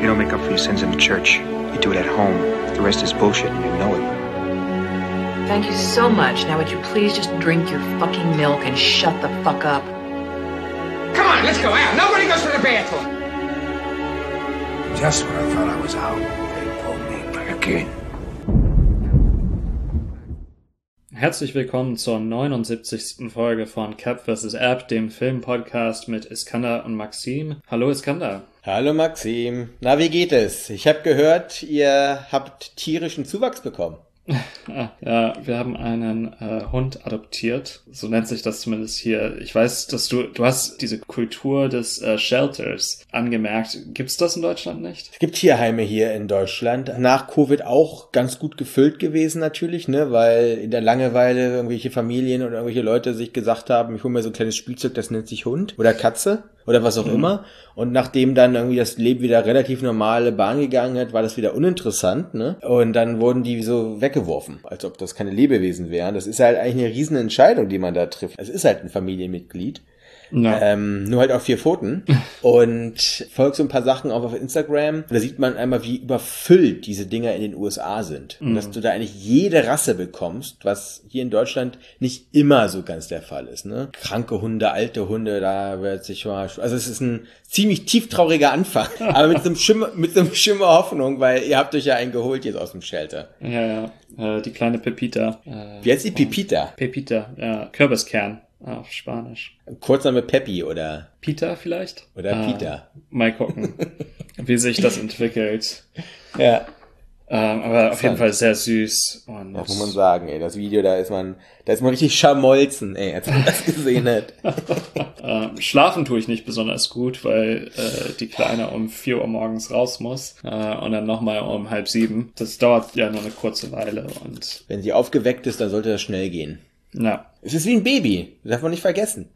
You don't make up for your sins in the church. You do it at home. The rest is bullshit and you know it. Thank you so much. Now, would you please just drink your fucking milk and shut the fuck up? Come on, let's go out. Nobody goes to the bathroom. Just when I thought I was out, they pulled me back in. Herzlich willkommen zur 79. Folge von Cap vs. App, dem Filmpodcast mit Iskander und Maxim. Hallo Iskander. Hallo Maxim. Na, wie geht es? Ich habe gehört, ihr habt tierischen Zuwachs bekommen. ja, wir haben einen äh, Hund adoptiert. So nennt sich das zumindest hier. Ich weiß, dass du, du hast diese Kultur des äh, Shelters angemerkt. Gibt's das in Deutschland nicht? Es gibt Tierheime hier in Deutschland. Nach Covid auch ganz gut gefüllt gewesen natürlich, ne, weil in der Langeweile irgendwelche Familien oder irgendwelche Leute sich gesagt haben, ich hole mir so ein kleines Spielzeug, das nennt sich Hund oder Katze oder was auch mhm. immer. Und nachdem dann irgendwie das Leben wieder relativ normale Bahn gegangen hat, war das wieder uninteressant, ne? Und dann wurden die so weggeworfen, als ob das keine Lebewesen wären. Das ist halt eigentlich eine riesen Entscheidung, die man da trifft. Es ist halt ein Familienmitglied. Ja. Ähm, nur halt auf vier Pfoten. Und folgt so ein paar Sachen auch auf Instagram. Da sieht man einmal, wie überfüllt diese Dinger in den USA sind. Mhm. Und dass du da eigentlich jede Rasse bekommst, was hier in Deutschland nicht immer so ganz der Fall ist. Ne? Kranke Hunde, alte Hunde, da wird sich mal. Also es ist ein ziemlich tieftrauriger Anfang. aber mit so einem Schimmer, mit so einem Schimmer Hoffnung, weil ihr habt euch ja einen geholt jetzt aus dem Shelter. Ja, ja. Äh, die kleine Pepita. Äh, Wie heißt die Pepita? Pepita, ja. Kürbiskern. Auf Spanisch. Kurzname Peppy oder? Peter vielleicht? Oder ah, Peter. Mal gucken, wie sich das entwickelt. Ja. Ähm, aber auf jeden Fall sehr süß. Und das muss man sagen, ey. Das Video, da ist man, da ist man richtig schamolzen, ey, als man das gesehen hat. ähm, schlafen tue ich nicht besonders gut, weil äh, die Kleine um vier Uhr morgens raus muss äh, und dann nochmal um halb sieben. Das dauert ja nur eine kurze Weile und. Wenn sie aufgeweckt ist, dann sollte das schnell gehen. Ja. Es ist wie ein Baby. Das darf man nicht vergessen.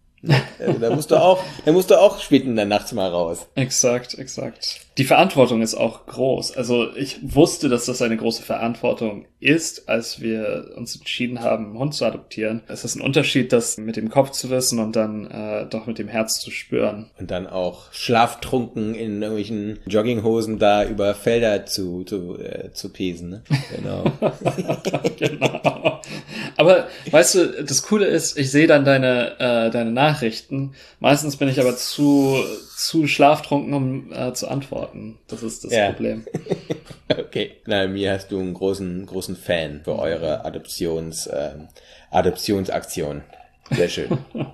Also, da musst du auch, da musst du auch spät in der Nacht mal raus. Exakt, exakt. Die Verantwortung ist auch groß. Also ich wusste, dass das eine große Verantwortung ist, als wir uns entschieden haben, einen Hund zu adoptieren. Es ist ein Unterschied, das mit dem Kopf zu wissen und dann äh, doch mit dem Herz zu spüren. Und dann auch schlaftrunken in irgendwelchen Jogginghosen da über Felder zu, zu, äh, zu pesen. Ne? Genau. genau. Aber weißt du, das Coole ist, ich sehe dann deine, äh, deine Nachrichten. Meistens bin ich aber zu, zu schlaftrunken, um äh, zu antworten. Das ist das ja. Problem. okay. Na, mir hast du einen großen, großen Fan für eure Adoptions, äh, Adoptionsaktion. Sehr schön.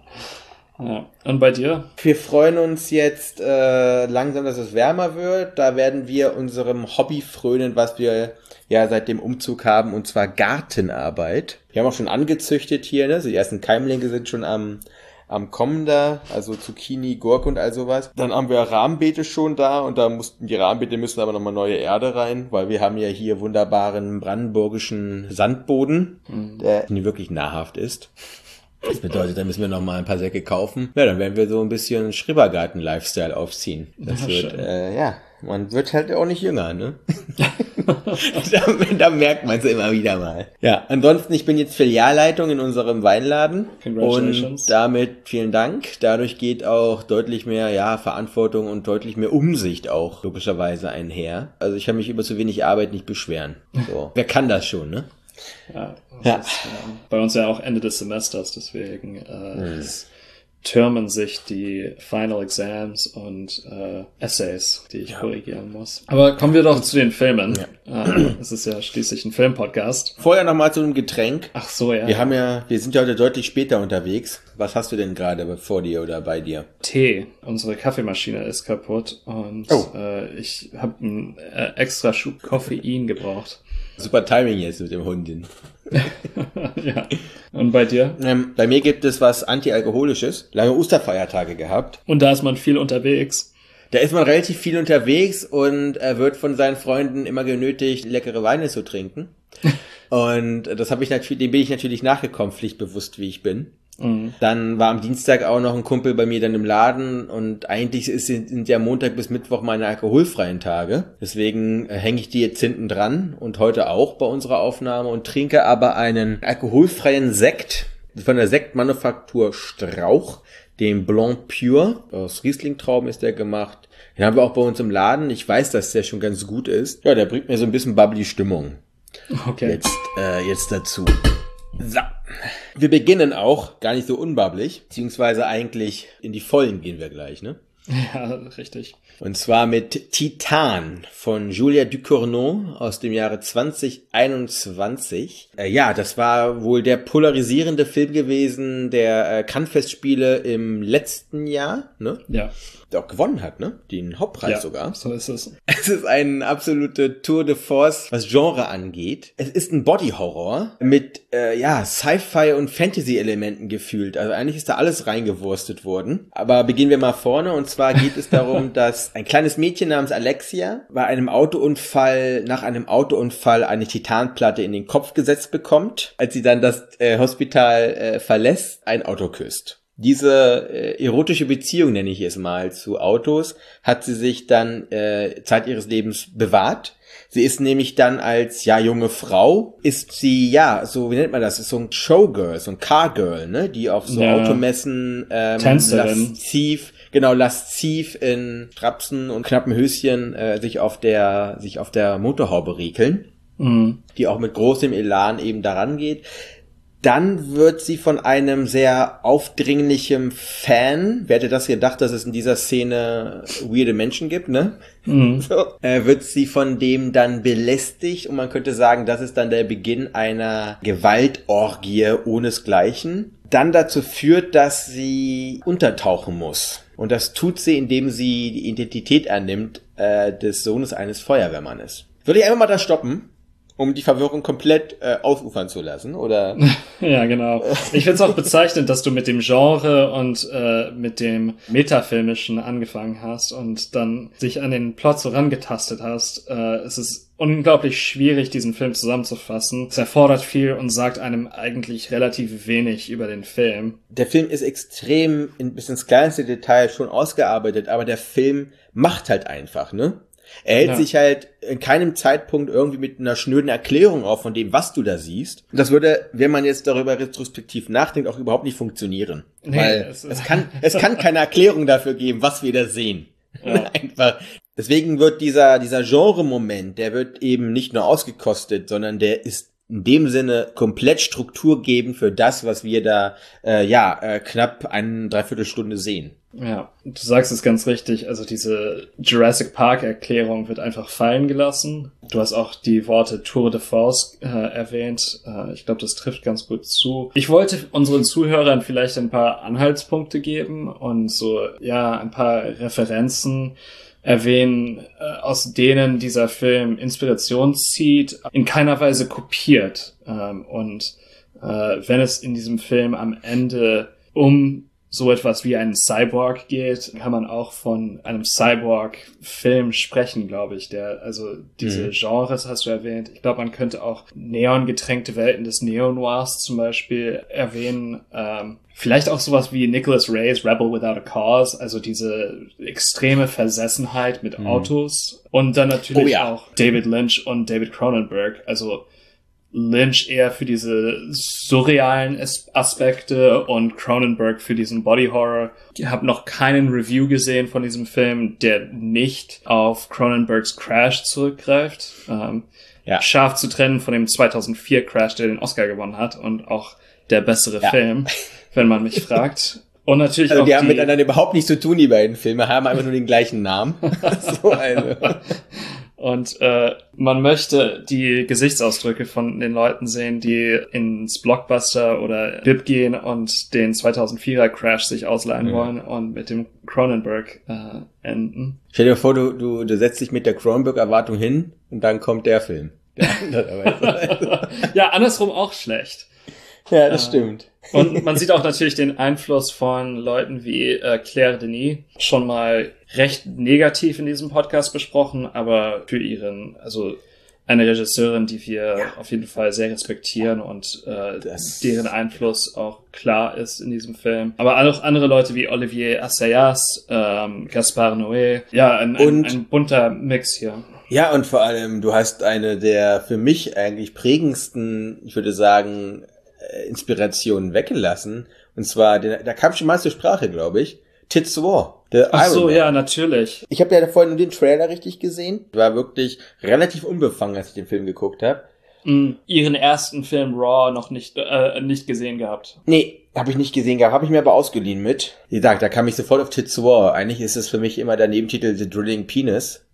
Ja. Und bei dir? Wir freuen uns jetzt äh, langsam, dass es wärmer wird. Da werden wir unserem Hobby frönen, was wir ja seit dem Umzug haben, und zwar Gartenarbeit. Wir haben auch schon angezüchtet hier, ne? Also die ersten Keimlinge sind schon am am Kommen da, also Zucchini, Gurke und all sowas. Dann haben wir Rahmenbeete schon da und da mussten die Rahmenbeete müssen aber nochmal neue Erde rein, weil wir haben ja hier wunderbaren brandenburgischen Sandboden, mhm. der nie wirklich nahrhaft ist. Das bedeutet, da müssen wir noch mal ein paar Säcke kaufen. Ja, dann werden wir so ein bisschen Schrebergarten-Lifestyle aufziehen. Das ja, wird, äh, ja, man wird halt auch nicht jünger, ne? da, da, merkt man es immer wieder mal. Ja, ansonsten, ich bin jetzt Filialleitung in unserem Weinladen. Und damit vielen Dank. Dadurch geht auch deutlich mehr, ja, Verantwortung und deutlich mehr Umsicht auch logischerweise einher. Also ich kann mich über zu wenig Arbeit nicht beschweren. So. Wer kann das schon, ne? Ja, ja. Ist, äh, bei uns ja auch Ende des Semesters, deswegen äh, mhm türmen sich die Final Exams und äh, Essays, die ich ja. korrigieren muss. Aber kommen wir doch zu den Filmen. Ja. Äh, es ist ja schließlich ein Filmpodcast. Vorher nochmal zu einem Getränk. Ach so, ja. Wir haben ja, wir sind ja heute deutlich später unterwegs. Was hast du denn gerade vor dir oder bei dir? Tee. Unsere Kaffeemaschine ist kaputt und oh. äh, ich habe einen äh, extra Schub Koffein gebraucht. Super Timing jetzt mit dem Hundin. Ja. Und bei dir? Ähm, bei mir gibt es was Antialkoholisches. Lange Osterfeiertage gehabt. Und da ist man viel unterwegs. Da ist man relativ viel unterwegs und er wird von seinen Freunden immer genötigt, leckere Weine zu trinken. und das habe ich natürlich, dem bin ich natürlich nachgekommen, pflichtbewusst wie ich bin. Mhm. Dann war am Dienstag auch noch ein Kumpel bei mir dann im Laden und eigentlich ist, sind ja Montag bis Mittwoch meine alkoholfreien Tage. Deswegen äh, hänge ich die jetzt hinten dran und heute auch bei unserer Aufnahme und trinke aber einen alkoholfreien Sekt von der Sektmanufaktur Strauch, den Blanc Pure. Aus Riesling-Trauben ist der gemacht. Den haben wir auch bei uns im Laden. Ich weiß, dass der schon ganz gut ist. Ja, der bringt mir so ein bisschen bubbly Stimmung. Okay. Jetzt, äh, jetzt dazu. So. Wir beginnen auch gar nicht so unbabblich, beziehungsweise eigentlich in die Vollen gehen wir gleich, ne? Ja, richtig. Und zwar mit Titan von Julia Ducournau aus dem Jahre 2021. Äh, ja, das war wohl der polarisierende Film gewesen der äh, Cannes-Festspiele im letzten Jahr, ne? Ja. Der auch gewonnen hat, ne? Den Hauptpreis ja, sogar. So ist es. Es ist eine absolute Tour de Force, was Genre angeht. Es ist ein Body-Horror mit, äh, ja, Sci-Fi und Fantasy-Elementen gefühlt. Also eigentlich ist da alles reingewurstet worden. Aber beginnen wir mal vorne. Und zwar geht es darum, dass ein kleines Mädchen namens Alexia bei einem Autounfall, nach einem Autounfall eine Titanplatte in den Kopf gesetzt bekommt. Als sie dann das äh, Hospital äh, verlässt, ein Auto küsst diese äh, erotische Beziehung, nenne ich es mal, zu Autos, hat sie sich dann äh, Zeit ihres Lebens bewahrt. Sie ist nämlich dann als ja junge Frau ist sie ja so wie nennt man das ist so ein Showgirl so ein Cargirl ne die auf so Ja. Automessen ähm, Tänzerin. lasziv genau lasziv in Strapsen und knappen Höschen äh, sich auf der sich auf der Motorhaube rekeln Mhm. die auch mit großem Elan eben daran geht. Dann wird sie von einem sehr aufdringlichen Fan, wer hätte das gedacht, dass es in dieser Szene weirde Menschen gibt, ne? Mhm. So, äh, wird sie von dem dann belästigt und man könnte sagen, das ist dann der Beginn einer Gewaltorgie ohnesgleichen. Dann dazu führt, dass sie untertauchen muss. Und das tut sie, indem sie die Identität annimmt äh, des Sohnes eines Feuerwehrmannes. Würde ich einfach mal da stoppen, um die Verwirrung komplett äh, ausufern zu lassen, oder? Ja, genau. Ich finde es auch bezeichnend, dass du mit dem Genre und äh, mit dem Metafilmischen angefangen hast und dann dich an den Plot so rangetastet hast. Äh, es ist unglaublich schwierig, diesen Film zusammenzufassen. Es erfordert viel und sagt einem eigentlich relativ wenig über den Film. der Film ist extrem in, bis ins kleinste Detail schon ausgearbeitet, aber der Film macht halt einfach, ne? Er hält Ja. sich halt in keinem Zeitpunkt irgendwie mit einer schnöden Erklärung auf von dem, was du da siehst. Das würde, wenn man jetzt darüber retrospektiv nachdenkt, auch überhaupt nicht funktionieren. Nee, Weil es es, kann, es kann keine Erklärung dafür geben, was wir da sehen. Ja. Einfach. Deswegen wird dieser, dieser Genre-Moment, der wird eben nicht nur ausgekostet, sondern der ist in dem Sinne komplett strukturgebend für das, was wir da, äh, ja, äh, knapp eine Dreiviertelstunde sehen. Ja, du sagst es ganz richtig. Also diese Jurassic Park Erklärung wird einfach fallen gelassen. Du hast auch die Worte Tour de Force äh, erwähnt. Äh, ich glaube, das trifft ganz gut zu. Ich wollte unseren Zuhörern vielleicht ein paar Anhaltspunkte geben und so, ja, ein paar Referenzen erwähnen, äh, aus denen dieser Film Inspiration zieht, in keiner Weise kopiert. Ähm, und äh, wenn es in diesem Film am Ende um so etwas wie einen Cyborg geht, kann man auch von einem Cyborg-Film sprechen, glaube ich. Der, also diese Mhm. Genres hast du erwähnt. Ich glaube, man könnte auch neongetränkte Welten des Neo-Noirs zum Beispiel erwähnen. Ähm, vielleicht auch sowas wie Nicholas Ray's Rebel Without a Cause, also diese extreme Versessenheit mit Autos. Und dann natürlich Oh ja. auch David Lynch und David Cronenberg. Also Lynch eher für diese surrealen As Aspekte und Cronenberg für diesen Body Horror. Ich habe noch keinen Review gesehen von diesem Film, der nicht auf Cronenbergs Crash zurückgreift. Ähm, Ja. Scharf zu trennen von dem 2004 Crash, der den Oscar gewonnen hat und auch der bessere Ja. Film, wenn man mich fragt. Und natürlich Also die haben die, miteinander überhaupt nichts zu tun, die beiden Filme, haben einfach nur den gleichen Namen. so also. Und äh, man möchte die Gesichtsausdrücke von den Leuten sehen, die ins Blockbuster oder Bib gehen und den 2004er Crash sich ausleihen Mhm. wollen und mit dem Cronenberg äh, enden. Stell dir vor, du, du, du setzt dich mit der Cronenberg-Erwartung hin und dann kommt der Film. Der andere, ja, andersrum auch schlecht. ja, das stimmt. Und man sieht auch natürlich den Einfluss von Leuten wie äh, Claire Denis schon mal recht negativ in diesem Podcast besprochen, aber für ihren, also eine Regisseurin, die wir auf jeden Fall sehr respektieren und äh, deren Einfluss auch klar ist in diesem Film. Aber auch andere Leute wie Olivier Assayas, ähm, Gaspar Noé, ja, ein, ein, ein bunter Mix hier. Ja, und vor allem, du hast eine der für mich eigentlich prägendsten, ich würde sagen, äh, Inspirationen weggelassen. Und zwar, da kam schon mal zur Sprache, glaube ich. Tits War. The Ach so, ja, natürlich. Ich habe ja vorhin nur den Trailer richtig gesehen. War wirklich relativ unbefangen, als ich den Film geguckt habe. Mhm. Ihren ersten Film Raw noch nicht, äh, nicht gesehen gehabt. Nee, habe ich nicht gesehen gehabt, habe ich mir aber ausgeliehen mit. Wie gesagt, da kam ich sofort auf Tits War. Eigentlich ist es für mich immer der Nebentitel The Drilling Penis.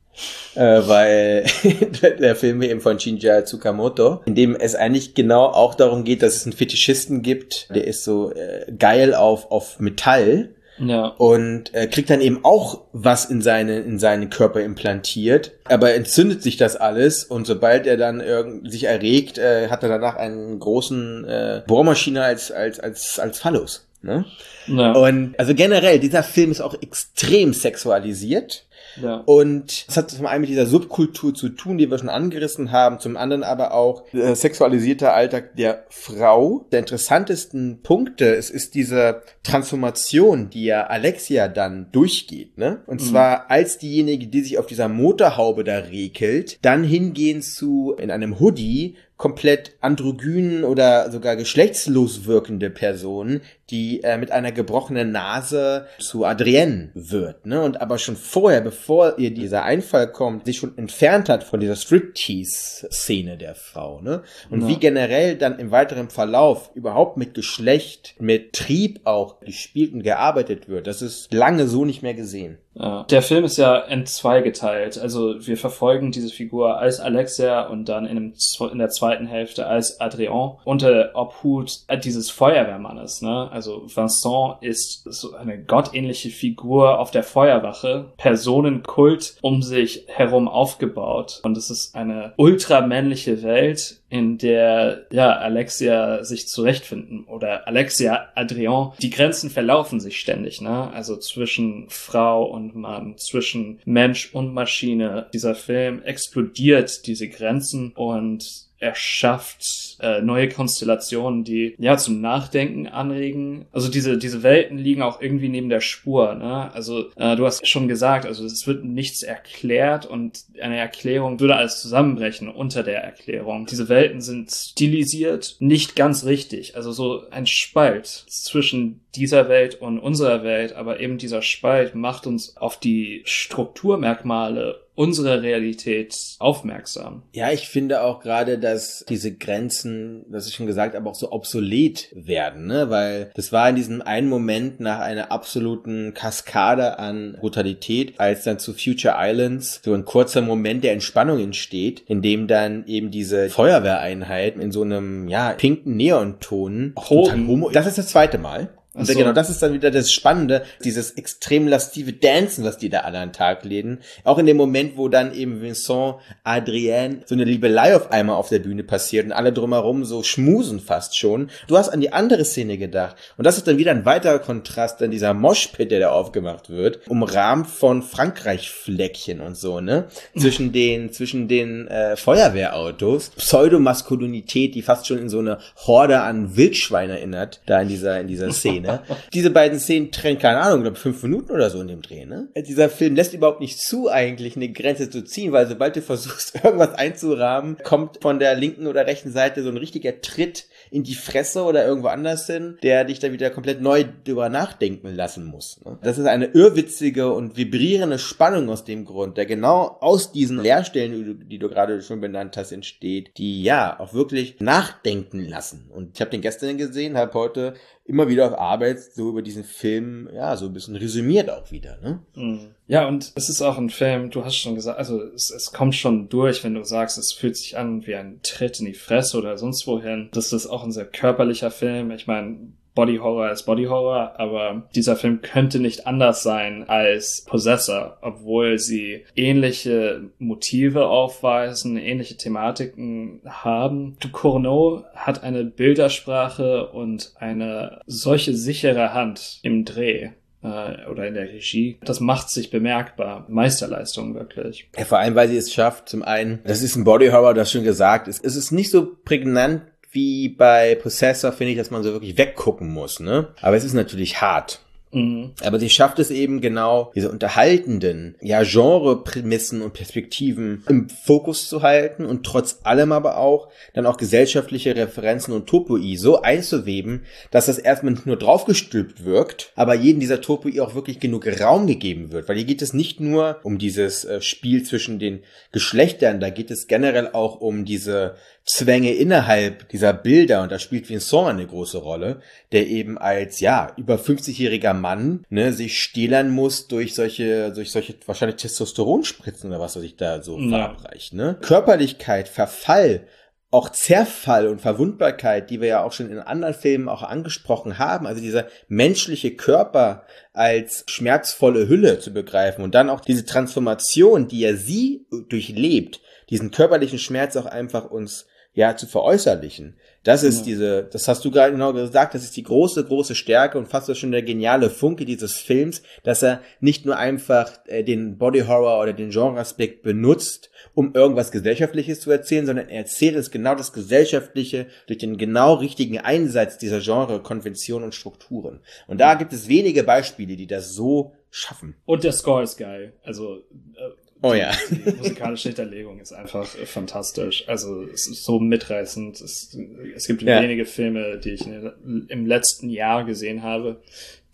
Äh, weil der Film eben von Shinja Tsukamoto, in dem es eigentlich genau auch darum geht, dass es einen Fetischisten gibt, der ist so äh, geil auf, auf Metall Ja. und äh, kriegt dann eben auch was in seine in seinen Körper implantiert, aber entzündet sich das alles und sobald er dann irgend sich erregt, äh, hat er danach einen großen äh, Bohrmaschine als als als als Phallus. Ne? Ja. Und also generell dieser Film ist auch extrem sexualisiert. Ja. Und das hat zum einen mit dieser Subkultur zu tun, die wir schon angerissen haben, zum anderen aber auch äh, sexualisierter Alltag der Frau. Der interessantesten Punkte, es ist diese Transformation, die ja Alexia dann durchgeht, ne? Und zwar als diejenige, die sich auf dieser Motorhaube da regelt, dann hingehen zu in einem Hoodie komplett androgyn oder sogar geschlechtslos wirkende Person, die äh, mit einer gebrochenen Nase zu Adrienne wird, ne? Und aber schon vorher, bevor ihr dieser Einfall kommt, sich schon entfernt hat von dieser Striptease-Szene der Frau, ne? Und Ja. wie generell dann im weiteren Verlauf überhaupt mit Geschlecht, mit Trieb auch gespielt und gearbeitet wird, das ist lange so nicht mehr gesehen. Der Film ist ja in zwei geteilt. Also wir verfolgen diese Figur als Alexia und dann in, dem, in der zweiten Hälfte als Adrien unter der Obhut dieses Feuerwehrmannes. Ne? Also Vincent ist so eine gottähnliche Figur auf der Feuerwache, Personenkult um sich herum aufgebaut. Und es ist eine ultramännliche Welt, in der ja Alexia sich zurechtfinden oder Alexia Adrien die Grenzen verlaufen sich ständig ne also zwischen Frau und Mann zwischen Mensch und Maschine dieser Film explodiert diese Grenzen und er schafft äh, neue Konstellationen, die ja zum Nachdenken anregen. Also diese diese Welten liegen auch irgendwie neben der Spur. Ne? Also äh, du hast schon gesagt, also es wird nichts erklärt und eine Erklärung würde alles zusammenbrechen unter der Erklärung. Diese Welten sind stilisiert, nicht ganz richtig. Also so ein Spalt zwischen dieser Welt und unserer Welt, aber eben dieser Spalt macht uns auf die Strukturmerkmale unserer Realität aufmerksam. Ja, ich finde auch gerade, dass diese Grenzen, das ist schon gesagt, aber auch so obsolet werden, ne? Weil das war in diesem einen Moment nach einer absoluten Kaskade an Brutalität, als dann zu Future Islands so ein kurzer Moment der Entspannung entsteht, in dem dann eben diese Feuerwehreinheit in so einem, ja, pinken Neonton homo das ist das zweite Mal. Und so. genau, das ist dann wieder das Spannende, dieses extrem lastive Dancen, was die da alle an den Tag legen. Auch in dem Moment, wo dann eben Vincent, Adrienne, so eine Liebelei auf einmal auf der Bühne passiert und alle drumherum so schmusen fast schon. Du hast an die andere Szene gedacht. Und das ist dann wieder ein weiterer Kontrast, dann dieser Moshpit, der da aufgemacht wird, umrahmt von Frankreich-Fleckchen und so, ne? Zwischen den, zwischen den äh, Feuerwehrautos. Pseudomaskulinität, die fast schon in so eine Horde an Wildschwein erinnert, da in dieser, in dieser Szene. Diese beiden Szenen trennen, keine Ahnung, glaube fünf Minuten oder so in dem Dreh, ne? Dieser Film lässt überhaupt nicht zu, eigentlich eine Grenze zu ziehen, weil sobald du versuchst, irgendwas einzurahmen, kommt von der linken oder rechten Seite so ein richtiger Tritt in die Fresse oder irgendwo anders hin, der dich dann wieder komplett neu drüber nachdenken lassen muss. Ne? Das ist eine irrwitzige und vibrierende Spannung aus dem Grund, der genau aus diesen Leerstellen, die du, die du gerade schon benannt hast, entsteht, die ja auch wirklich nachdenken lassen. Und ich habe den gestern gesehen, habe heute immer wieder auf Arbeit so über diesen Film, ja, so ein bisschen resümiert auch wieder, ne? Mhm. Ja, und es ist auch ein Film, du hast schon gesagt, also es, es kommt schon durch, wenn du sagst, es fühlt sich an wie ein Tritt in die Fresse oder sonst wohin. Das ist auch ein sehr körperlicher Film. Ich meine, Body Horror ist Body Horror, aber dieser Film könnte nicht anders sein als Possessor, obwohl sie ähnliche Motive aufweisen, ähnliche Thematiken haben. Ducournau hat eine Bildersprache und eine solche sichere Hand im Dreh äh, oder in der Regie. Das macht sich bemerkbar. Meisterleistung wirklich. Ja, vor allem, weil sie es schafft, zum einen, das ist ein Body Horror, das schon gesagt ist, es ist nicht so prägnant wie bei Possessor, finde ich, dass man so wirklich weggucken muss, ne? Aber es ist natürlich hart. Mhm. Aber sie schafft es eben genau, diese unterhaltenden, ja, Genre-Prämissen und Perspektiven im Fokus zu halten und trotz allem aber auch dann auch gesellschaftliche Referenzen und Topoi so einzuweben, dass das erstmal nicht nur draufgestülpt wirkt, aber jedem dieser Topoi auch wirklich genug Raum gegeben wird. Weil hier geht es nicht nur um dieses äh, Spiel zwischen den Geschlechtern, da geht es generell auch um diese Zwänge innerhalb dieser Bilder und da spielt Vincent eine große Rolle, der eben als ja über 50-jähriger Mann ne, sich stählern muss durch solche durch solche wahrscheinlich Testosteronspritzen oder was was sich da so Ja. verabreicht. Ne? Körperlichkeit, Verfall, auch Zerfall und Verwundbarkeit, die wir ja auch schon in anderen Filmen auch angesprochen haben, also dieser menschliche Körper als schmerzvolle Hülle zu begreifen und dann auch diese Transformation, die ja sie durchlebt, diesen körperlichen Schmerz auch einfach uns ja zu veräußerlichen. Das ist Ja. diese, das hast du gerade genau gesagt, das ist die große, große Stärke und fast schon der geniale Funke dieses Films, dass er nicht nur einfach äh, den Body Horror oder den Genreaspekt benutzt, um irgendwas Gesellschaftliches zu erzählen, sondern er erzählt es genau das Gesellschaftliche durch den genau richtigen Einsatz dieser Genre-Konventionen und Strukturen. Und da gibt es wenige Beispiele, die das so schaffen. Und der Score ist geil. Also äh, Oh ja. die musikalische Hinterlegung ist einfach äh, fantastisch. Also es ist so mitreißend. Es, es gibt Ja. wenige Filme, die ich in, im letzten Jahr gesehen habe,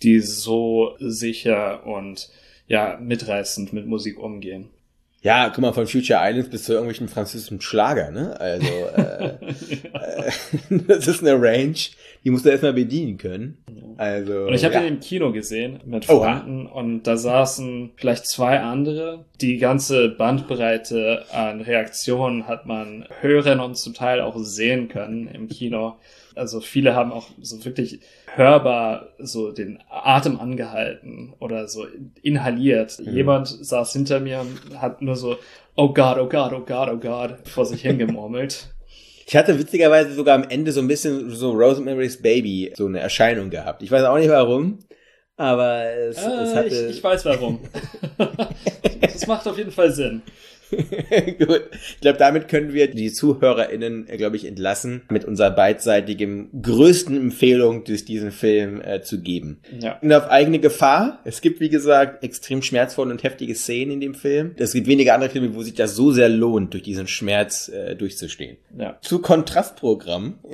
die so sicher und ja mitreißend mit Musik umgehen. Ja, guck mal, von Future Islands bis zu irgendwelchen französischen Schlager, ne? Also, äh, äh, das ist eine Range, die musst du erstmal bedienen können. Also, Und ich habe ja. ihn im Kino gesehen mit. Freunden und da saßen vielleicht zwei andere. Die ganze Bandbreite an Reaktionen hat man hören und zum Teil auch sehen können im Kino. Also viele haben auch so wirklich hörbar so den Atem angehalten oder so inhaliert. Mhm. Jemand saß hinter mir und hat nur so Oh Gott, oh Gott, oh Gott, oh Gott vor sich hingemurmelt. Ich hatte witzigerweise sogar am Ende so ein bisschen so Rosemary's Baby so eine Erscheinung gehabt. Ich weiß auch nicht warum, aber es, es Äh, hatte. ich, ich weiß warum. das macht auf jeden Fall Sinn. Gut. Ich glaube, damit können wir die ZuhörerInnen, äh, glaube ich, entlassen, mit unserer beidseitigen größten Empfehlung, durch diesen Film äh, zu geben. Ja. Und auf eigene Gefahr. Es gibt, wie gesagt, extrem schmerzvolle und heftige Szenen in dem Film. Es gibt wenige andere Filme, wo sich das so sehr lohnt, durch diesen Schmerz äh, durchzustehen. Ja. Zu Kontrastprogramm.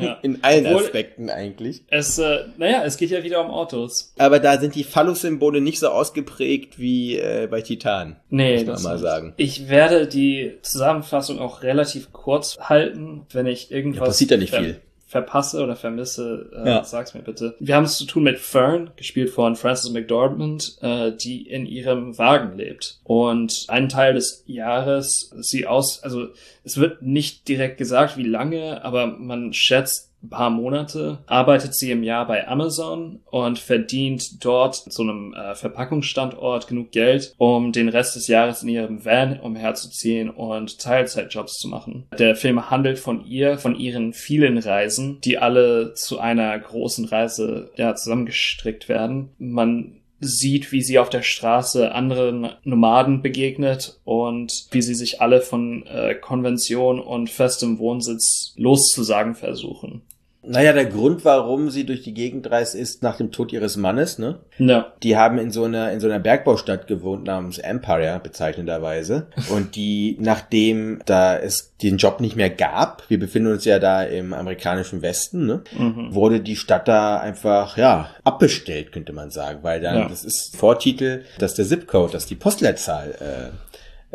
Ja. in allen Obwohl- Aspekten eigentlich. Es, äh, naja, es geht ja wieder um Autos. Aber da sind die Phallus-Symbole nicht so ausgeprägt wie äh, bei Titan. Nee, muss man das mal nicht. sagen. Ich werde die Zusammenfassung auch relativ kurz halten, wenn ich irgendwas Ja, passiert ja nicht viel. verpasse oder vermisse, äh, Ja. sag's mir bitte. Wir haben es zu tun mit Fern, gespielt von Frances McDormand, äh, die in ihrem Wagen lebt. Und einen Teil des Jahres sie aus, also es wird nicht direkt gesagt, wie lange, aber man schätzt paar Monate, arbeitet sie im Jahr bei Amazon und verdient dort so einem äh, Verpackungsstandort genug Geld, um den Rest des Jahres in ihrem Van umherzuziehen und Teilzeitjobs zu machen. Der Film handelt von ihr, von ihren vielen Reisen, die alle zu einer großen Reise ja, zusammengestrickt werden. Man sieht, wie sie auf der Straße anderen Nomaden begegnet und wie sie sich alle von äh, Konvention und festem Wohnsitz loszusagen versuchen. Naja, der Grund, warum sie durch die Gegend reist, ist nach dem Tod ihres Mannes, ne? Ja, Die haben in so einer, in so einer Bergbaustadt gewohnt namens Empire, bezeichnenderweise. Und die, nachdem da es den Job nicht mehr gab, wir befinden uns ja da im amerikanischen Westen, ne? mhm. Wurde die Stadt da einfach, ja, abbestellt, könnte man sagen. Weil dann, Ja. das ist Vortitel, dass der Zipcode, dass die Postleitzahl, äh,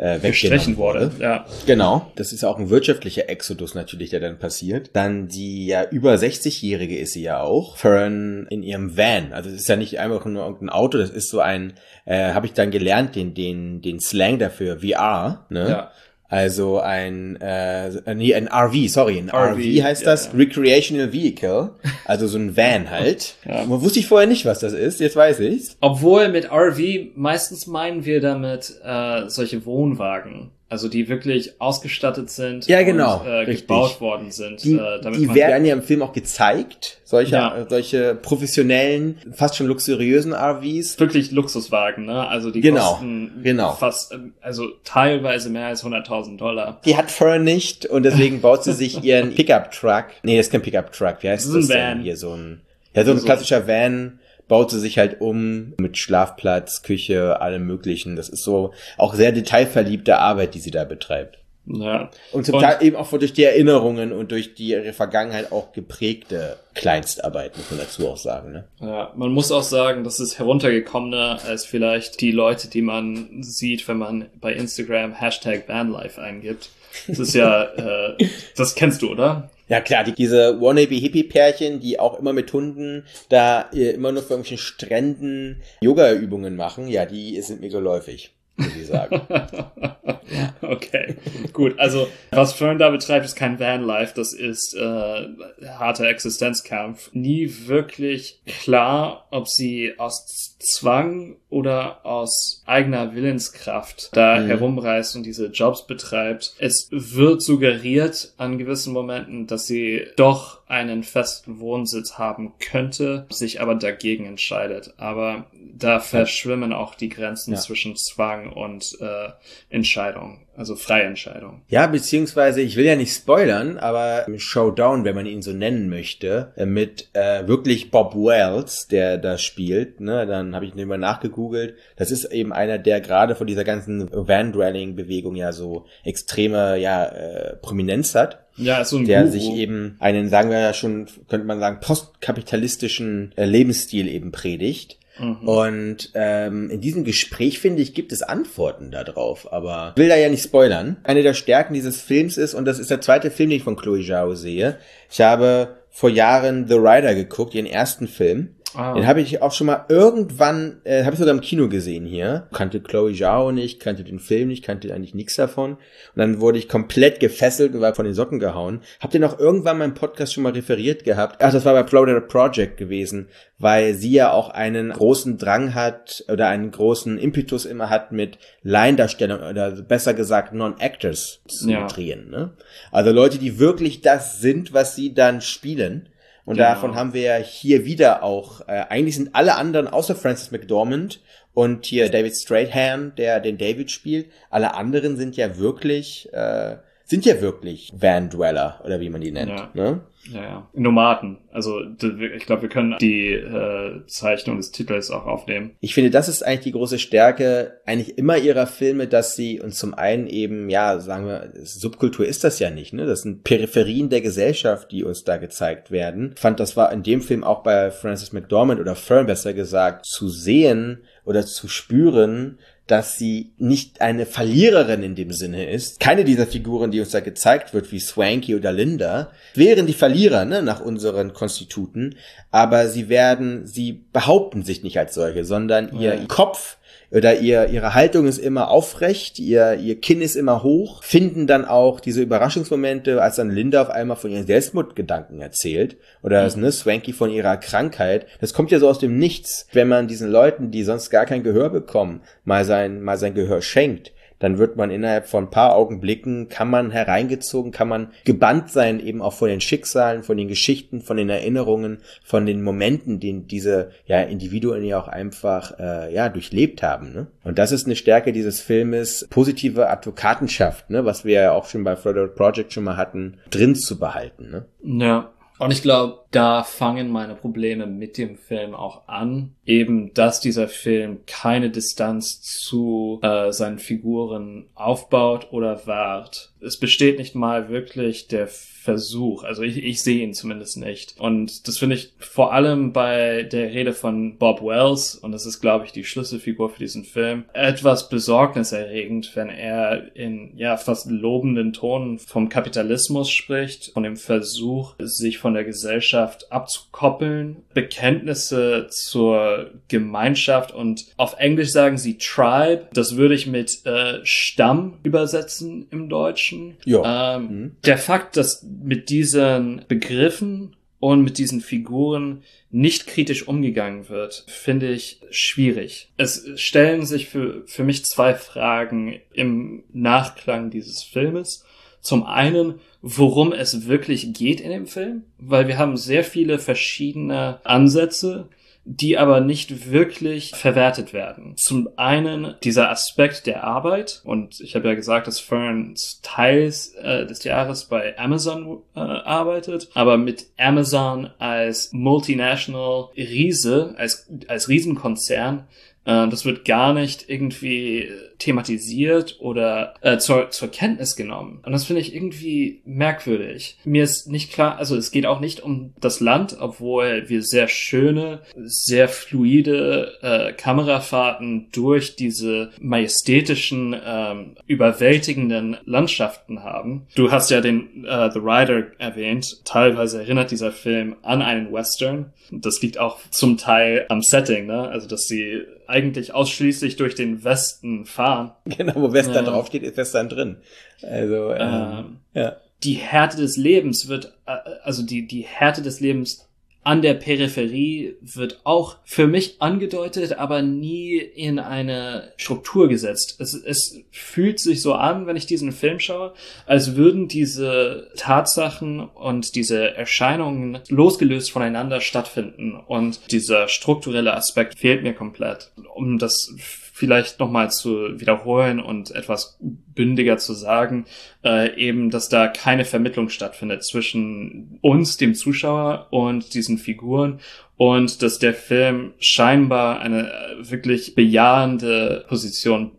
äh, gestrichen weggenommen wurde. Ja, Genau, das ist auch ein wirtschaftlicher Exodus natürlich, der dann passiert. Dann die ja über 60-Jährige ist sie ja auch. Fern in ihrem Van. Also es ist ja nicht einfach nur irgendein Auto, das ist so ein, äh, habe ich dann gelernt, den, den, den Slang dafür, VR, ne? ja. Also ein, äh, nee, ein RV, sorry, ein RV, RV, heißt ja, das, ja. Recreational Vehicle, also so ein Van halt. Ja. Man wusste ich vorher nicht, was das ist, jetzt weiß ich's. Obwohl mit RV meistens meinen wir damit äh, solche Wohnwagen. Also die wirklich ausgestattet sind Ja, genau, und äh, gebaut worden sind. Die, äh, damit die werden ja im Film auch gezeigt, solche, Ja. äh, solche professionellen, fast schon luxuriösen RVs. wirklich Luxuswagen, ne? Also die Genau, kosten genau. fast, ähm, also teilweise mehr als 100.000 Dollar. Die hat Fern nicht und deswegen baut sie sich ihren Pickup-Truck. Nee, das ist kein Pickup-Truck. Wie heißt Das denn Van. hier? So ein, ja, so ein klassischer Van baut sie sich halt um mit Schlafplatz, Küche, allem möglichen. Das ist so auch sehr detailverliebte Arbeit, die sie da betreibt. Ja. Und zum Teil eben auch durch die Erinnerungen und durch die ihre Vergangenheit auch geprägte Kleinstarbeit, muss man dazu auch sagen. Ne? Ja, man muss auch sagen, das ist heruntergekommener als vielleicht die Leute, die man sieht, wenn man bei Instagram Hashtag Vanlife eingibt. Das ist ja, äh, das kennst du, oder? Ja klar, die, diese Wannabe-Hippie-Pärchen, die auch immer mit Hunden da äh, immer nur für irgendwelchen Stränden Yoga-Übungen machen, ja, die sind mir geläufig muss ich sagen. okay, gut. Also, was Fern da betreibt, ist kein Vanlife, das ist äh, harter Existenzkampf. Nie wirklich klar, ob sie aus Zwang oder aus eigener Willenskraft da mhm. herumreist und diese Jobs betreibt. Es wird suggeriert an gewissen Momenten, dass sie doch einen festen Wohnsitz haben könnte, sich aber dagegen entscheidet. Aber da verschwimmen auch die Grenzen ja. zwischen Zwang und äh, Entscheidung, also freie Entscheidung. Ja, beziehungsweise ich will ja nicht spoilern, aber im Showdown, wenn man ihn so nennen möchte, äh, mit äh, wirklich Bob Wells, der da spielt, ne, dann habe ich mal nachgegoogelt. Das ist eben einer, der gerade von dieser ganzen Van-Dwelling-Bewegung ja so extreme ja äh, Prominenz hat. Ja, so ein der Guru. sich eben einen, sagen wir ja schon, könnte man sagen, postkapitalistischen äh, Lebensstil eben predigt. Mhm. Und ähm, in diesem Gespräch, finde ich, gibt es Antworten darauf, aber will da ja nicht spoilern. Eine der Stärken dieses Films ist, und das ist der zweite Film, den ich von Chloe Zhao sehe, ich habe vor Jahren The Rider geguckt, ihren ersten Film. Ah. Den habe ich auch schon mal irgendwann, äh, habe ich sogar im Kino gesehen hier. Kannte Chloe Zhao nicht, kannte den Film nicht, kannte eigentlich nichts davon. Und dann wurde ich komplett gefesselt und war von den Socken gehauen. Habt ihr noch irgendwann meinen Podcast schon mal referiert gehabt? Ach, das war bei Florida Project gewesen, weil sie ja auch einen großen Drang hat oder einen großen Impetus immer hat mit Laiendarstellung oder besser gesagt Non-Actors zu ja. drehen. Ne? Also Leute, die wirklich das sind, was sie dann spielen. Und genau. davon haben wir ja hier wieder auch, äh, eigentlich sind alle anderen außer Francis McDormand und hier David Stratham, der den David spielt, alle anderen sind ja wirklich, äh, sind ja wirklich Van Dweller oder wie man die nennt. Ja. Ne? Ja, ja. Nomaden. Also ich glaube, wir können die äh, Zeichnung des Titels auch aufnehmen. Ich finde, das ist eigentlich die große Stärke eigentlich immer ihrer Filme, dass sie uns zum einen eben, ja, sagen wir, Subkultur ist das ja nicht, ne? Das sind Peripherien der Gesellschaft, die uns da gezeigt werden. Ich fand, das war in dem Film auch bei Francis McDormand oder Fern besser gesagt, zu sehen oder zu spüren, dass sie nicht eine Verliererin in dem Sinne ist. Keine dieser Figuren, die uns da gezeigt wird, wie Swanky oder Linda, wären die Verlierer, ne, nach unseren Konstituten, aber sie werden, sie behaupten sich nicht als solche, sondern ihr ja. Kopf oder ihr, ihre Haltung ist immer aufrecht, ihr, ihr Kinn ist immer hoch, finden dann auch diese Überraschungsmomente, als dann Linda auf einmal von ihren Selbstmordgedanken erzählt oder mhm. ne, Swanky von ihrer Krankheit. Das kommt ja so aus dem Nichts, wenn man diesen Leuten, die sonst gar kein Gehör bekommen, mal sein, mal sein Gehör schenkt dann wird man innerhalb von ein paar Augenblicken, kann man hereingezogen, kann man gebannt sein eben auch von den Schicksalen, von den Geschichten, von den Erinnerungen, von den Momenten, die diese ja, Individuen ja auch einfach äh, ja, durchlebt haben. Ne? Und das ist eine Stärke dieses Filmes, positive Advokatenschaft, ne? was wir ja auch schon bei Further Project schon mal hatten, drin zu behalten. Ne? Ja. Und ich glaube, da fangen meine Probleme mit dem Film auch an. Eben, dass dieser Film keine Distanz zu äh, seinen Figuren aufbaut oder wahrt. Es besteht nicht mal wirklich der Versuch. Also ich, ich sehe ihn zumindest nicht. Und das finde ich vor allem bei der Rede von Bob Wells, und das ist, glaube ich, die Schlüsselfigur für diesen Film, etwas besorgniserregend, wenn er in ja fast lobenden Tonen vom Kapitalismus spricht, von dem Versuch, sich von der Gesellschaft abzukoppeln, Bekenntnisse zur Gemeinschaft und auf Englisch sagen sie Tribe. Das würde ich mit äh, Stamm übersetzen im Deutschen. Ja. Ähm, mhm. Der Fakt, dass mit diesen Begriffen und mit diesen Figuren nicht kritisch umgegangen wird, finde ich schwierig. Es stellen sich für, für mich zwei Fragen im Nachklang dieses Filmes. Zum einen, worum es wirklich geht in dem Film, weil wir haben sehr viele verschiedene Ansätze, die aber nicht wirklich verwertet werden. Zum einen dieser Aspekt der Arbeit und ich habe ja gesagt, dass Fern teils äh, des Jahres bei Amazon äh, arbeitet, aber mit Amazon als multinational Riese, als, als Riesenkonzern das wird gar nicht irgendwie thematisiert oder äh, zur, zur Kenntnis genommen. Und das finde ich irgendwie merkwürdig. Mir ist nicht klar, also es geht auch nicht um das Land, obwohl wir sehr schöne, sehr fluide äh, Kamerafahrten durch diese majestätischen, ähm, überwältigenden Landschaften haben. Du hast ja den äh, The Rider erwähnt. Teilweise erinnert dieser Film an einen Western. Das liegt auch zum Teil am Setting, ne? Also dass sie eigentlich ausschließlich durch den Westen fahren. Genau, wo Western ja. draufsteht, ist Western drin. Also, ähm, ähm, ja. Die Härte des Lebens wird, äh, also die, die Härte des Lebens an der Peripherie wird auch für mich angedeutet, aber nie in eine Struktur gesetzt. Es, es fühlt sich so an, wenn ich diesen Film schaue, als würden diese Tatsachen und diese Erscheinungen losgelöst voneinander stattfinden. Und dieser strukturelle Aspekt fehlt mir komplett. Um das vielleicht nochmal zu wiederholen und etwas bündiger zu sagen, äh, eben, dass da keine Vermittlung stattfindet zwischen uns, dem Zuschauer, und diesen Figuren und dass der Film scheinbar eine äh, wirklich bejahende Position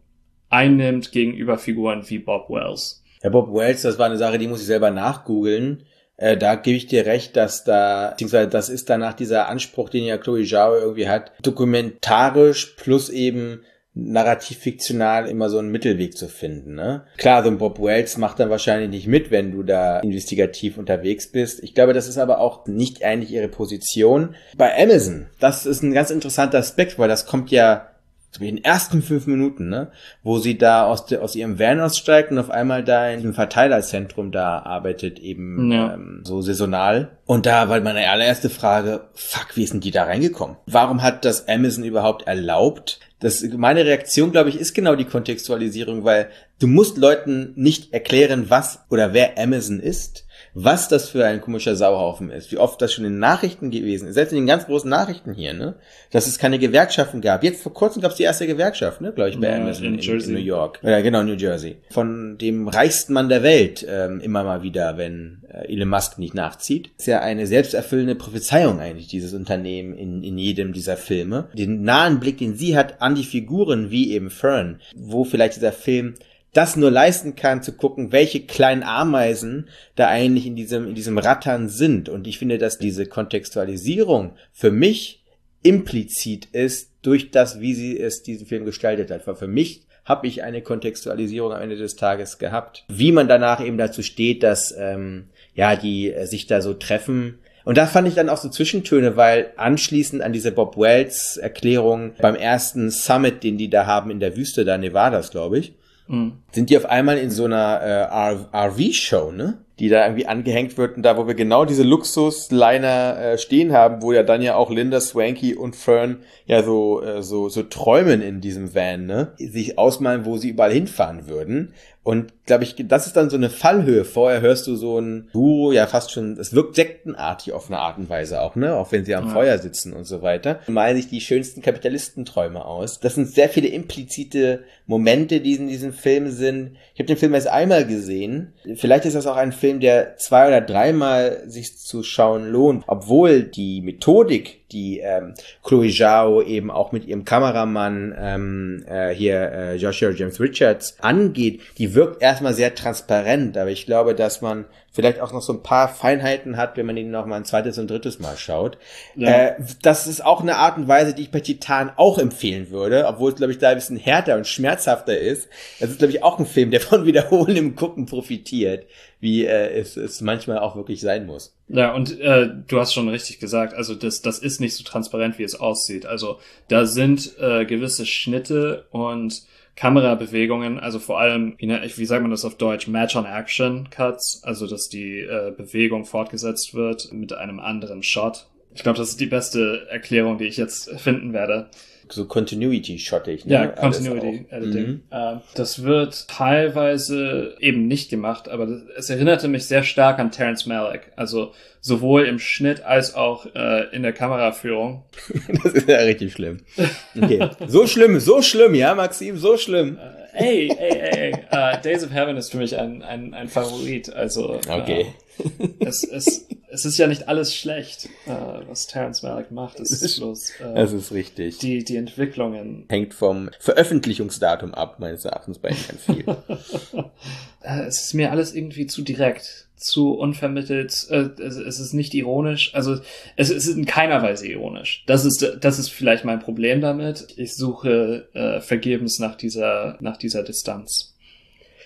einnimmt gegenüber Figuren wie Bob Wells. Ja, Bob Wells, das war eine Sache, die muss ich selber nachgoogeln. Äh, da gebe ich dir recht, dass da, beziehungsweise das ist danach dieser Anspruch, den ja Chloe Zhao irgendwie hat, dokumentarisch plus eben narrativ-fiktional immer so einen Mittelweg zu finden. Ne? Klar, so ein Bob Wells macht dann wahrscheinlich nicht mit, wenn du da investigativ unterwegs bist. Ich glaube, das ist aber auch nicht eigentlich ihre Position. Bei Amazon, das ist ein ganz interessanter Aspekt, weil das kommt ja in den ersten fünf Minuten, ne, wo sie da aus, de, aus ihrem Van aussteigt und auf einmal da in dem Verteilerzentrum da arbeitet, eben ja. ähm, so saisonal. Und da war meine allererste Frage, fuck, wie sind die da reingekommen? Warum hat das Amazon überhaupt erlaubt, das, meine Reaktion, glaube ich, ist genau die Kontextualisierung, weil du musst Leuten nicht erklären, was oder wer Amazon ist was das für ein komischer Sauhaufen ist, wie oft das schon in Nachrichten gewesen ist, selbst in den ganz großen Nachrichten hier, ne, dass es keine Gewerkschaften gab. Jetzt vor kurzem gab es die erste Gewerkschaft, ne, glaube ich, bei ja, Amazon in, in, in, New York. Ja, genau, New Jersey. Von dem reichsten Mann der Welt ähm, immer mal wieder, wenn äh, Elon Musk nicht nachzieht. Ist ja eine selbsterfüllende Prophezeiung eigentlich, dieses Unternehmen in, in jedem dieser Filme. Den nahen Blick, den sie hat an die Figuren wie eben Fern, wo vielleicht dieser Film das nur leisten kann, zu gucken, welche kleinen Ameisen da eigentlich in diesem, in diesem Rattern sind. Und ich finde, dass diese Kontextualisierung für mich implizit ist durch das, wie sie es diesen Film gestaltet hat. Weil für mich habe ich eine Kontextualisierung am Ende des Tages gehabt. Wie man danach eben dazu steht, dass ähm, ja die äh, sich da so treffen. Und da fand ich dann auch so Zwischentöne, weil anschließend an diese Bob Wells Erklärung beim ersten Summit, den die da haben in der Wüste da Nevadas, glaube ich, Mhm. Sind die auf einmal in so einer äh, RV-Show, ne? Die da irgendwie angehängt wird und da, wo wir genau diese Luxus-Liner äh, stehen haben, wo ja dann ja auch Linda Swanky und Fern ja so, äh, so, so träumen in diesem Van, ne? Sich ausmalen, wo sie überall hinfahren würden. Und glaube ich, das ist dann so eine Fallhöhe. Vorher hörst du so ein Guru, ja fast schon, es wirkt sektenartig auf eine Art und Weise auch, ne? Auch wenn sie am ja. Feuer sitzen und so weiter. Malen sich die schönsten Kapitalistenträume aus. Das sind sehr viele implizite Momente, die in diesem Film sind. Ich habe den Film erst einmal gesehen. Vielleicht ist das auch ein Film, der zwei oder dreimal sich zu schauen lohnt, obwohl die Methodik die ähm, Chloe Zhao eben auch mit ihrem Kameramann ähm, äh, hier äh, Joshua James Richards angeht, die wirkt erstmal sehr transparent, aber ich glaube, dass man vielleicht auch noch so ein paar Feinheiten hat, wenn man ihn noch mal ein zweites und drittes Mal schaut. Ja. Äh, das ist auch eine Art und Weise, die ich bei Titan auch empfehlen würde, obwohl es, glaube ich, da ein bisschen härter und schmerzhafter ist. Das ist, glaube ich, auch ein Film, der von wiederholendem Gucken profitiert, wie äh, es, es manchmal auch wirklich sein muss. Ja, und äh, du hast schon richtig gesagt, also das, das ist nicht so transparent, wie es aussieht. Also da sind äh, gewisse Schnitte und Kamerabewegungen, also vor allem, wie, wie sagt man das auf Deutsch, Match-on-Action-Cuts, also dass die äh, Bewegung fortgesetzt wird mit einem anderen Shot Ich glaube, das ist die beste Erklärung, die ich jetzt finden werde. So Continuity-shottig, ne? Ja, Alles Continuity auch. Editing. Mhm. Äh, Das wird teilweise eben nicht gemacht, aber das- es erinnerte mich sehr stark an Terrence Malick. Also sowohl im Schnitt als auch äh, in der Kameraführung. Das ist ja richtig schlimm. Okay. So schlimm, so schlimm, ja, Maxim, so schlimm. Ey, ey, ey, ey. Äh, Days of Heaven ist für mich ein, ein, ein Favorit. Also Okay. äh, es, es, es ist ja nicht alles schlecht, äh, was Terrence Malick macht. Es ist bloß äh, Das ist richtig. die, die Entwicklungen. Hängt vom Veröffentlichungsdatum ab, meines Erachtens bei ihm ganz viel. Äh, es ist mir alles irgendwie zu direkt, zu unvermittelt. Äh, es, es ist nicht ironisch. Also es, es ist in keiner Weise ironisch. Das ist das ist vielleicht mein Problem damit. Ich suche äh, vergebens nach dieser nach dieser Distanz.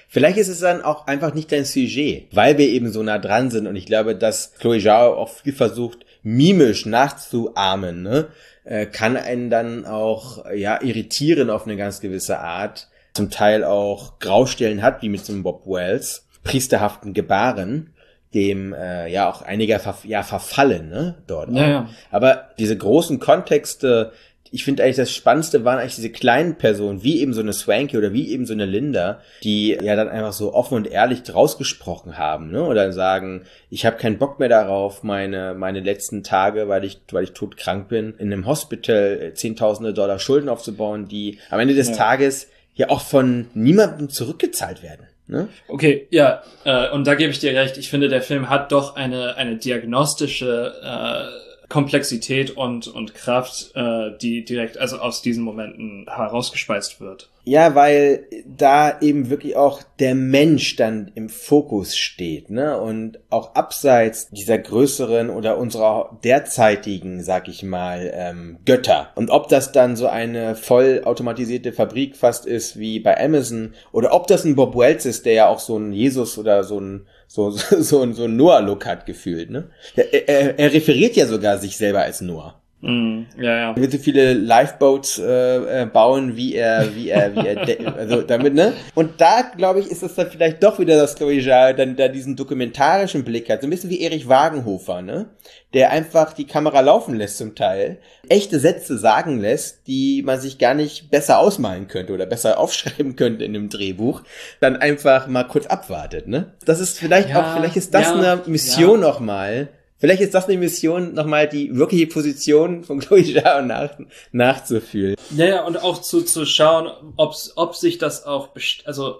Vielleicht ist es dann auch einfach nicht dein Sujet, weil wir eben so nah dran sind und ich glaube, dass Chloe Zhao auch viel versucht, mimisch nachzuahmen, ne? äh, kann einen dann auch ja irritieren auf eine ganz gewisse Art, zum Teil auch Graustellen hat, wie mit so einem Bob Wells, priesterhaften Gebaren, dem äh, ja auch einiger verf ja, verfallen, ne, dort. Ja, ja. Aber diese großen Kontexte, ich finde eigentlich das Spannendste waren eigentlich diese kleinen Personen, wie eben so eine Swanky oder wie eben so eine Linda, die ja dann einfach so offen und ehrlich rausgesprochen haben, ne? Oder sagen, ich habe keinen Bock mehr darauf, meine meine letzten Tage, weil ich weil ich todkrank bin, in einem Hospital äh, zehntausende Dollar Schulden aufzubauen, die am Ende des Ja. Tages ja auch von niemandem zurückgezahlt werden. Ne? Okay, ja, äh, und da gebe ich dir recht. Ich finde, der Film hat doch eine, eine diagnostische äh, Komplexität und, und Kraft, äh, die direkt also aus diesen Momenten herausgespeist wird. Ja, weil da eben wirklich auch der Mensch dann im Fokus steht, ne? Und auch abseits dieser größeren oder unserer derzeitigen, sag ich mal, ähm, Götter. Und ob das dann so eine vollautomatisierte Fabrik fast ist wie bei Amazon oder ob das ein Bob Wells ist, der ja auch so ein Jesus oder so ein so, so, so, so ein Noah-Look hat gefühlt, ne? Er, er, er referiert ja sogar sich selber als Noah. Mm, ja, ja. Er wird so viele Lifeboats äh, äh, bauen, wie er, wie er, wie er, also damit, ne? Und da, glaube ich, ist es dann vielleicht doch wieder das Koija, dann da diesen dokumentarischen Blick hat, so ein bisschen wie Erich Wagenhofer, ne? Der einfach die Kamera laufen lässt zum Teil, echte Sätze sagen lässt, die man sich gar nicht besser ausmalen könnte oder besser aufschreiben könnte in einem Drehbuch, dann einfach mal kurz abwartet, ne? Das ist vielleicht Ja, auch, vielleicht ist das ja, eine Mission ja. nochmal, Vielleicht ist das eine Mission, nochmal die wirkliche Position von Chloe Zhao nach, nachzufühlen. Ja, ja, und auch zu, zu schauen, ob's, ob sich das auch, also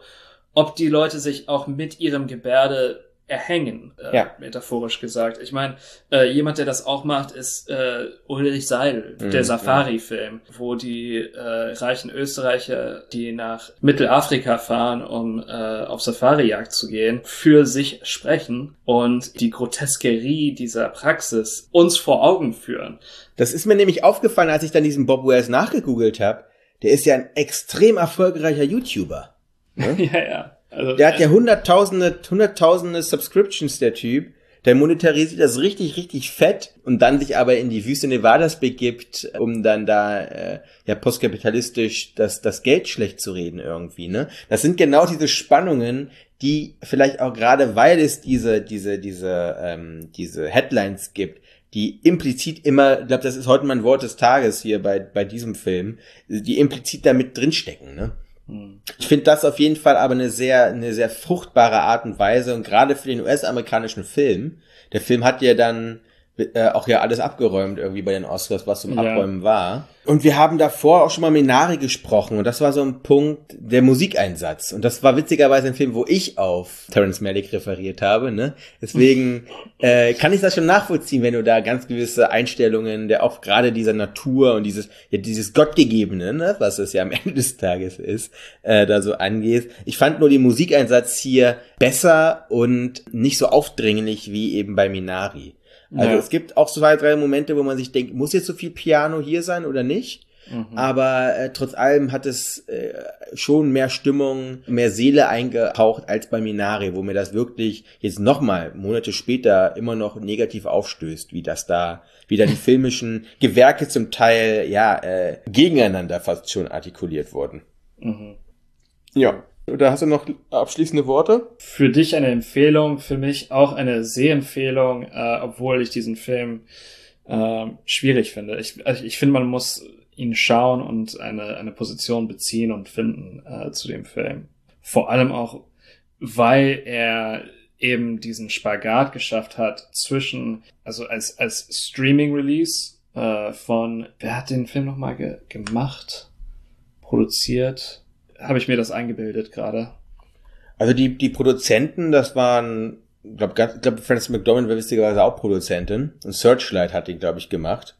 ob die Leute sich auch mit ihrem Gebärde erhängen, äh, Ja. metaphorisch gesagt. Ich meine, äh, jemand, der das auch macht, ist äh, Ulrich Seidel, Mhm, der Safari-Film, wo die äh, reichen Österreicher, die nach Mittelafrika fahren, um äh, auf Safari-Jagd zu gehen, für sich sprechen und die Groteskerie dieser Praxis uns vor Augen führen. Das ist mir nämlich aufgefallen, als ich dann diesen Bob Wells nachgegoogelt habe. Der ist ja ein extrem erfolgreicher YouTuber. ja, ja. Also, Der hat ja hunderttausende, hunderttausende Subscriptions, der Typ. Der monetarisiert das richtig, richtig fett und dann sich aber in die Wüste Nevadas begibt, um dann da äh, ja postkapitalistisch das, das Geld schlecht zu reden irgendwie, ne? Das sind genau diese Spannungen, die vielleicht auch gerade, weil es diese, diese, diese, ähm, diese Headlines gibt, die implizit immer, ich glaube, das ist heute mein Wort des Tages hier bei, bei diesem Film, die implizit damit drinstecken, ne? Ich finde das auf jeden Fall aber eine sehr, eine sehr fruchtbare Art und Weise und gerade für den US-amerikanischen Film. Der Film hat ja dann äh, auch ja alles abgeräumt irgendwie bei den Oscars, was zum Ja. Abräumen war. Und wir haben davor auch schon mal Minari gesprochen und das war so ein Punkt der Musikeinsatz und das war witzigerweise ein Film, wo ich auf Terrence Malick referiert habe. Ne? Deswegen äh, kann ich das schon nachvollziehen, wenn du da ganz gewisse Einstellungen der auch gerade dieser Natur und dieses ja dieses Gottgegebene, ne, was es ja am Ende des Tages ist, äh, da so angehst. Ich fand nur den Musikeinsatz hier besser und nicht so aufdringlich wie eben bei Minari. Also Ja. es gibt auch zwei, drei Momente, wo man sich denkt, muss jetzt so viel Piano hier sein oder nicht? Aber äh, trotz allem hat es äh, schon mehr Stimmung, mehr Seele eingehaucht als bei Minari, wo mir das wirklich jetzt nochmal Monate später immer noch negativ aufstößt, wie das da, wie da die filmischen Gewerke zum Teil ja äh, gegeneinander fast schon artikuliert wurden. Mhm. Ja. Oder hast du noch abschließende Worte? für dich eine Empfehlung, für mich auch eine Sehempfehlung, äh, obwohl ich diesen Film äh, schwierig finde. Ich, also ich finde, man muss ihn schauen und eine, eine Position beziehen und finden äh, zu dem Film. Vor allem auch, weil er eben diesen Spagat geschafft hat zwischen, also als, als Streaming-Release äh, von, wer hat den Film nochmal ge gemacht, produziert? Habe ich mir das eingebildet gerade? Also die, die Produzenten, das waren, ich glaube, glaub, Francis McDormand war witzigerweise auch Produzentin. Und Searchlight hat ihn, glaube ich, gemacht.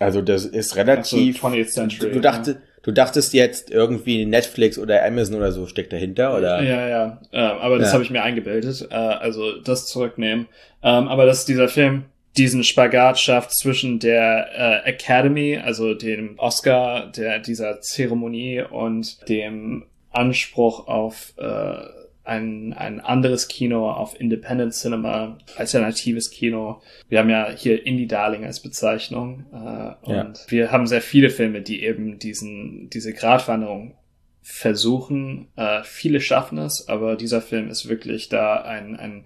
Also das ist relativ. So 20th Century, du, dachtest, ja. du dachtest jetzt irgendwie Netflix oder Amazon oder so steckt dahinter, oder? Ja, ja. Ähm, aber das ja. habe ich mir eingebildet. Äh, also das zurücknehmen. Ähm, aber dass dieser Film diesen Spagat schafft zwischen der äh, Academy, also dem Oscar, der dieser Zeremonie und dem Anspruch auf äh, ein, ein anderes Kino, auf Independent Cinema, alternatives Kino. Wir haben ja hier Indie Darling als Bezeichnung äh, und ja. wir haben sehr viele Filme, die eben diesen diese Gratwanderung versuchen. Äh, viele schaffen es, aber dieser Film ist wirklich da ein, ein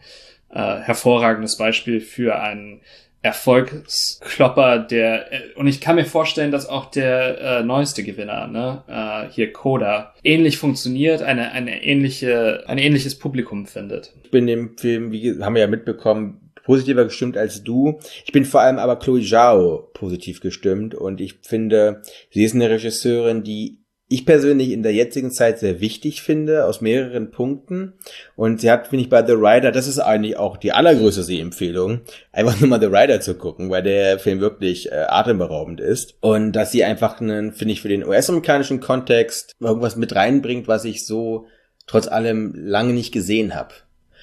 äh, hervorragendes Beispiel für einen Erfolgsklopper, der äh, und ich kann mir vorstellen, dass auch der äh, neueste Gewinner, ne, äh, hier Coda, ähnlich funktioniert, eine eine ähnliche ein ähnliches Publikum findet. Ich bin dem Film, wie haben wir ja mitbekommen, positiver gestimmt als du. Ich bin vor allem aber Chloe Zhao positiv gestimmt und ich finde, sie ist eine Regisseurin, die ich persönlich in der jetzigen Zeit sehr wichtig finde, aus mehreren Punkten. Und sie hat, finde ich, bei The Rider, das ist eigentlich auch die allergrößte Sehempfehlung, einfach nur mal The Rider zu gucken, weil der Film wirklich äh, atemberaubend ist. Und dass sie einfach einen, finde ich, für den US-amerikanischen Kontext irgendwas mit reinbringt, was ich so trotz allem lange nicht gesehen habe.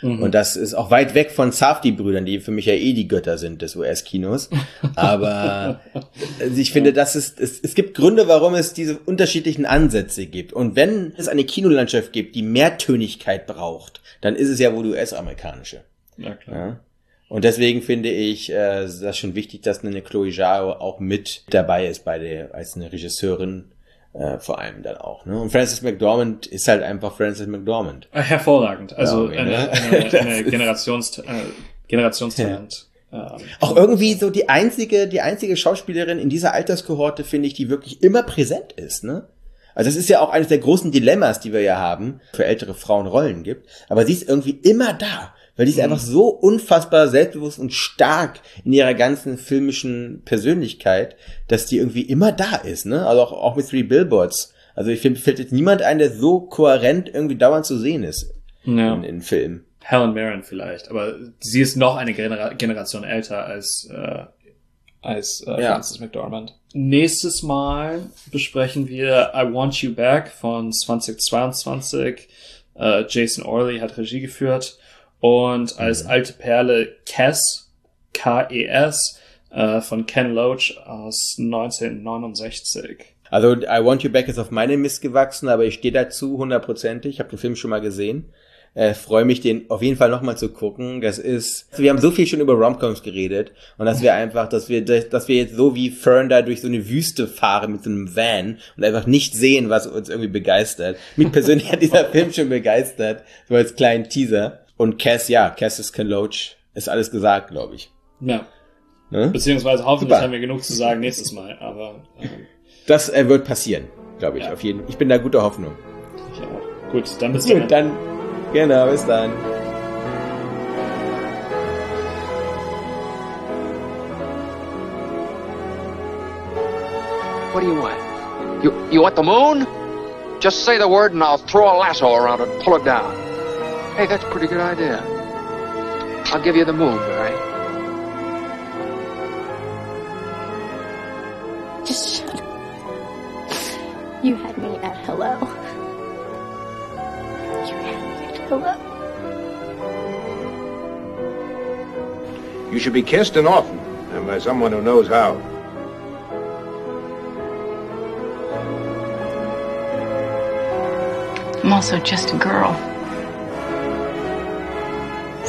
Mhm. Und das ist auch weit weg von Safdie-Brüdern, die für mich ja eh die Götter sind des US-Kinos. Aber also ich finde, dass es, es, es gibt Gründe, warum es diese unterschiedlichen Ansätze gibt. Und wenn es eine Kinolandschaft gibt, die Mehrtönigkeit braucht, dann ist es ja wohl die US-amerikanische. Ja, klar. Ja? Und deswegen finde ich äh, das schon wichtig, dass eine Chloe Zhao auch mit dabei ist bei der als eine Regisseurin äh, vor allem dann auch. Ne? Und Francis McDormand ist halt einfach Francis McDormand. Äh, hervorragend. Also ja, eine, ne? eine, eine Generations, äh, Generationstalent. Ja. Ähm, auch irgendwie so die einzige, die einzige Schauspielerin in dieser Alterskohorte, finde ich, die wirklich immer präsent ist, ne? Also das ist ja auch eines der großen Dilemmas, die wir ja haben, für ältere Frauen Rollen gibt. Aber sie ist irgendwie immer da weil die ist mhm. einfach so unfassbar selbstbewusst und stark in ihrer ganzen filmischen Persönlichkeit, dass die irgendwie immer da ist, ne? Also auch, auch mit Three Billboards. Also ich finde, fällt jetzt niemand ein, der so kohärent irgendwie dauernd zu sehen ist ja. in, in Filmen. Helen Mirren vielleicht, aber sie ist noch eine Genera Generation älter als äh, als äh, ja. Frances McDormand. Nächstes Mal besprechen wir I Want You Back von 2022. Äh, Jason Orley hat Regie geführt. Und als mhm. alte Perle Kes, K-E-S, äh, von Ken Loach aus 1969. Also I Want You Back ist auf meine Mist gewachsen, aber ich stehe dazu hundertprozentig. Ich habe den Film schon mal gesehen. Äh, Freue mich, den auf jeden Fall nochmal zu gucken. Das ist, wir haben so viel schon über Romcoms geredet und dass wir einfach, dass wir, dass wir jetzt so wie Fern da durch so eine Wüste fahren mit so einem Van und einfach nicht sehen, was uns irgendwie begeistert. Mich persönlich hat dieser Film schon begeistert, so als kleinen Teaser. Und Cass, ja, Cass ist Ken Loach. Ist alles gesagt, glaube ich. Ja. Ne? Beziehungsweise hoffentlich Super. haben wir genug zu sagen nächstes Mal, aber. Ähm, das äh, wird passieren, glaube ich, ja. auf jeden Fall. Ich bin da guter Hoffnung. Ich auch. Gut, dann bis dann. dann. Genau, bis dann. What do you want? You, you want the moon? Just say the word and I'll throw a lasso around it and pull it down. Hey, that's a pretty good idea. I'll give you the moon, all right? Just shut up. You had me at hello. You had me at hello. You should be kissed and often, and by someone who knows how. I'm also just a girl